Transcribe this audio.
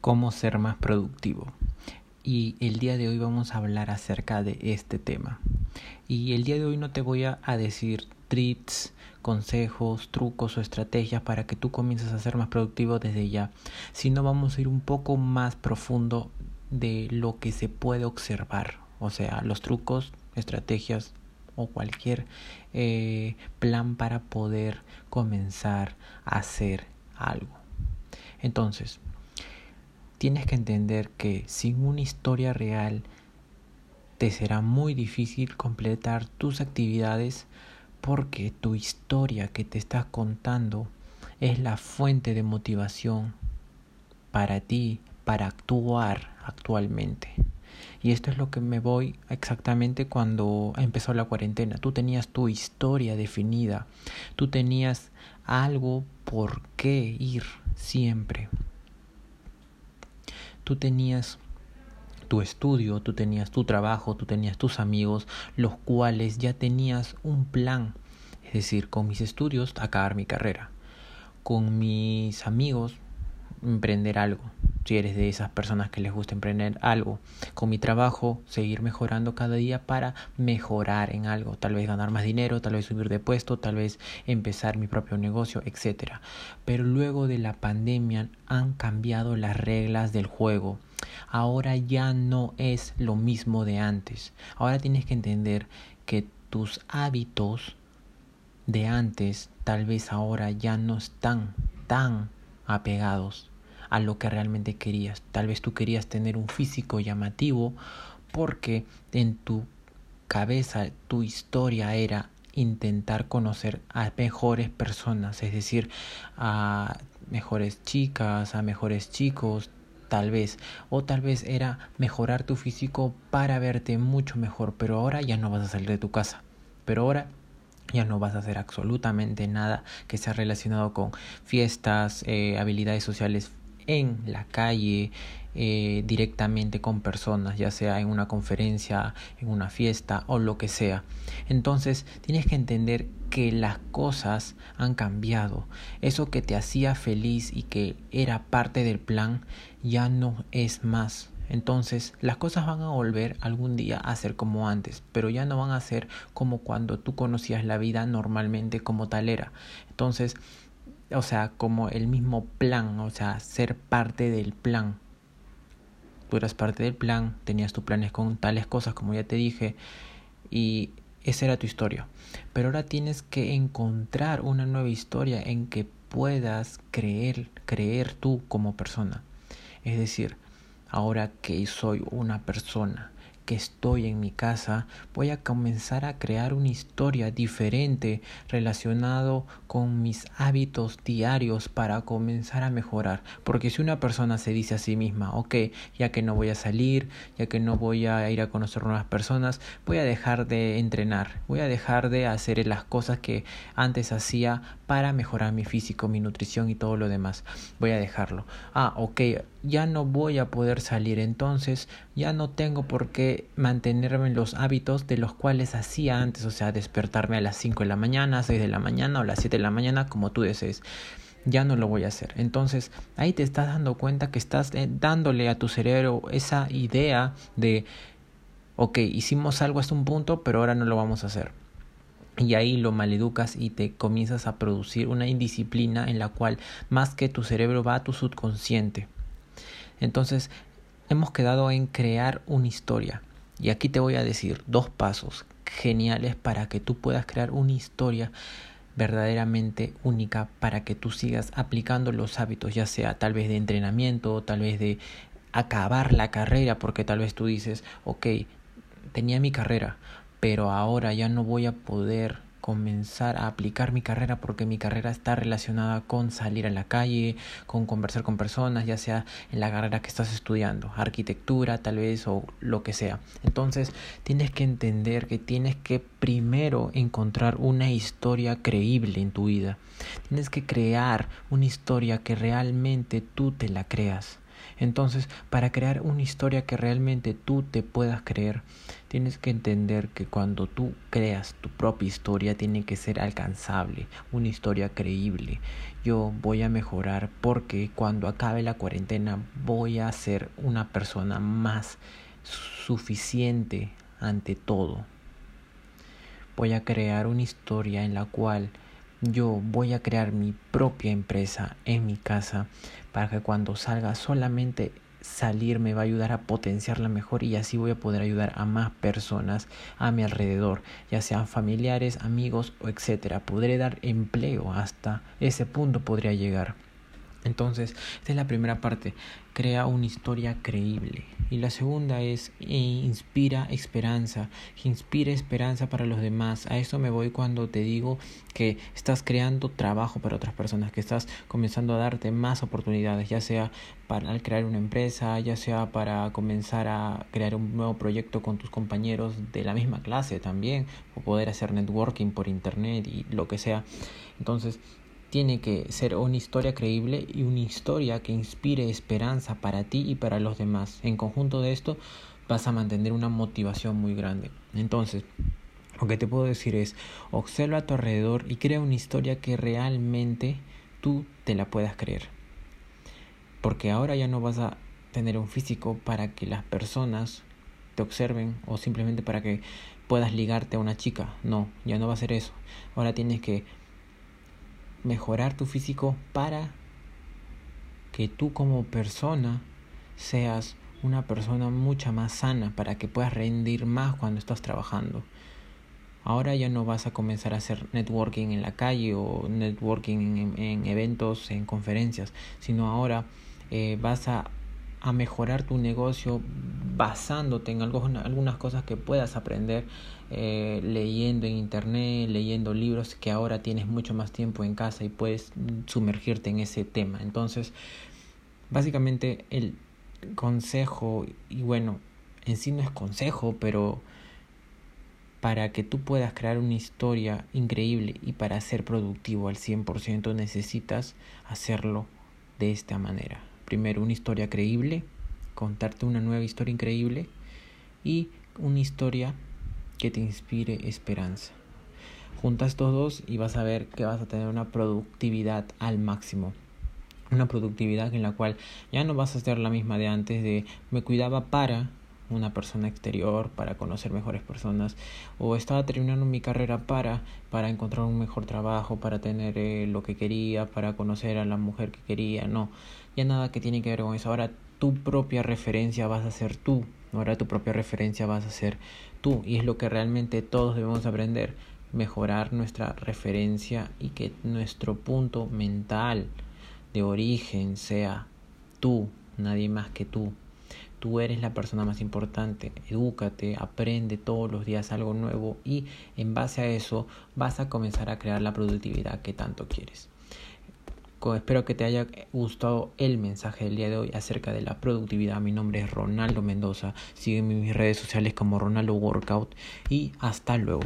cómo ser más productivo. Y el día de hoy vamos a hablar acerca de este tema. Y el día de hoy no te voy a, decir tricks, consejos, trucos o estrategias para que tú comiences a ser más productivo desde ya, sino vamos a ir un poco más profundo de lo que se puede observar, o sea, los trucos, estrategias o cualquier eh, plan para poder comenzar a hacer algo. Entonces, tienes que entender que sin una historia real te será muy difícil completar tus actividades porque tu historia que te estás contando es la fuente de motivación para ti, para actuar actualmente. Y esto es lo que me voy exactamente cuando empezó la cuarentena. Tú tenías tu historia definida, tú tenías algo por qué ir siempre tú tenías tu estudio, tú tenías tu trabajo, tú tenías tus amigos, los cuales ya tenías un plan. Es decir, con mis estudios acabar mi carrera, con mis amigos emprender algo, si eres de esas personas que les gusta emprender algo. Con mi trabajo, seguir mejorando cada día para mejorar en algo. Tal vez ganar más dinero, tal vez subir de puesto, tal vez empezar mi propio negocio, etc. Pero luego de la pandemia han cambiado las reglas del juego. Ahora ya no es lo mismo de antes. Ahora tienes que entender que tus hábitos de antes tal vez ahora ya no están tan apegados a lo que realmente querías. Tal vez tú querías tener un físico llamativo porque en tu cabeza tu historia era intentar conocer a mejores personas, es decir, a mejores chicas, a mejores chicos, tal vez, o tal vez era mejorar tu físico para verte mucho mejor, pero ahora ya no vas a salir de tu casa, pero ahora ya no vas a hacer absolutamente nada que sea relacionado con fiestas, eh, habilidades sociales en la calle, eh, directamente con personas, ya sea en una conferencia, en una fiesta o lo que sea. Entonces tienes que entender que las cosas han cambiado. Eso que te hacía feliz y que era parte del plan ya no es más. Entonces las cosas van a volver algún día a ser como antes, pero ya no van a ser como cuando tú conocías la vida normalmente como tal era. Entonces o sea, como el mismo plan, o sea, ser parte del plan. Tú eras parte del plan, tenías tus planes con tales cosas, como ya te dije, y esa era tu historia. Pero ahora tienes que encontrar una nueva historia en que puedas creer, creer tú como persona. Es decir, ahora que soy una persona que estoy en mi casa, voy a comenzar a crear una historia diferente relacionado con mis hábitos diarios para comenzar a mejorar. Porque si una persona se dice a sí misma, ok, ya que no voy a salir, ya que no voy a ir a conocer nuevas personas, voy a dejar de entrenar, voy a dejar de hacer las cosas que antes hacía para mejorar mi físico, mi nutrición y todo lo demás. Voy a dejarlo. Ah, ok, ya no voy a poder salir, entonces ya no tengo por qué mantenerme en los hábitos de los cuales hacía antes, o sea, despertarme a las 5 de la mañana, 6 de la mañana o las 7 de la mañana, como tú desees. Ya no lo voy a hacer. Entonces, ahí te estás dando cuenta que estás eh, dándole a tu cerebro esa idea de, ok, hicimos algo hasta un punto, pero ahora no lo vamos a hacer y ahí lo maleducas y te comienzas a producir una indisciplina en la cual más que tu cerebro va a tu subconsciente. Entonces, hemos quedado en crear una historia. Y aquí te voy a decir dos pasos geniales para que tú puedas crear una historia verdaderamente única para que tú sigas aplicando los hábitos, ya sea tal vez de entrenamiento, tal vez de acabar la carrera, porque tal vez tú dices, ok, tenía mi carrera, pero ahora ya no voy a poder comenzar a aplicar mi carrera porque mi carrera está relacionada con salir a la calle, con conversar con personas, ya sea en la carrera que estás estudiando, arquitectura tal vez o lo que sea. Entonces tienes que entender que tienes que primero encontrar una historia creíble en tu vida. Tienes que crear una historia que realmente tú te la creas. Entonces, para crear una historia que realmente tú te puedas creer, tienes que entender que cuando tú creas tu propia historia tiene que ser alcanzable, una historia creíble. Yo voy a mejorar porque cuando acabe la cuarentena voy a ser una persona más suficiente ante todo. Voy a crear una historia en la cual yo voy a crear mi propia empresa en mi casa para que cuando salga solamente salir me va a ayudar a potenciarla mejor y así voy a poder ayudar a más personas a mi alrededor, ya sean familiares, amigos o etcétera. Podré dar empleo hasta ese punto podría llegar. Entonces, esta es la primera parte, crea una historia creíble. Y la segunda es eh, inspira esperanza, inspira esperanza para los demás. A eso me voy cuando te digo que estás creando trabajo para otras personas, que estás comenzando a darte más oportunidades, ya sea para crear una empresa, ya sea para comenzar a crear un nuevo proyecto con tus compañeros de la misma clase también, o poder hacer networking por internet y lo que sea. Entonces, tiene que ser una historia creíble y una historia que inspire esperanza para ti y para los demás. En conjunto de esto vas a mantener una motivación muy grande. Entonces, lo que te puedo decir es, observa a tu alrededor y crea una historia que realmente tú te la puedas creer. Porque ahora ya no vas a tener un físico para que las personas te observen o simplemente para que puedas ligarte a una chica. No, ya no va a ser eso. Ahora tienes que mejorar tu físico para que tú como persona seas una persona mucha más sana para que puedas rendir más cuando estás trabajando. Ahora ya no vas a comenzar a hacer networking en la calle o networking en, eventos, en conferencias, sino ahora eh, vas a a mejorar tu negocio basándote en algo, algunas cosas que puedas aprender eh, leyendo en internet, leyendo libros que ahora tienes mucho más tiempo en casa y puedes sumergirte en ese tema. Entonces, básicamente el consejo, y bueno, en sí no es consejo, pero para que tú puedas crear una historia increíble y para ser productivo al 100% necesitas hacerlo de esta manera primero una historia creíble, contarte una nueva historia increíble y una historia que te inspire esperanza. Junta estos dos y vas a ver que vas a tener una productividad al máximo. Una productividad en la cual ya no vas a ser la misma de antes de me cuidaba para una persona exterior para conocer mejores personas o estaba terminando mi carrera para para encontrar un mejor trabajo para tener eh, lo que quería para conocer a la mujer que quería no ya nada que tiene que ver con eso. Ahora tu propia referencia vas a ser tú ahora tu propia referencia vas a ser tú y es lo que realmente todos debemos aprender mejorar nuestra referencia y que nuestro punto mental de origen sea tú nadie más que tú Tú eres la persona más importante. Edúcate, aprende todos los días algo nuevo y en base a eso vas a comenzar a crear la productividad que tanto quieres. Espero que te haya gustado el mensaje del día de hoy acerca de la productividad. Mi nombre es Ronaldo Mendoza. Sígueme en mis redes sociales como Ronaldo Workout y hasta luego.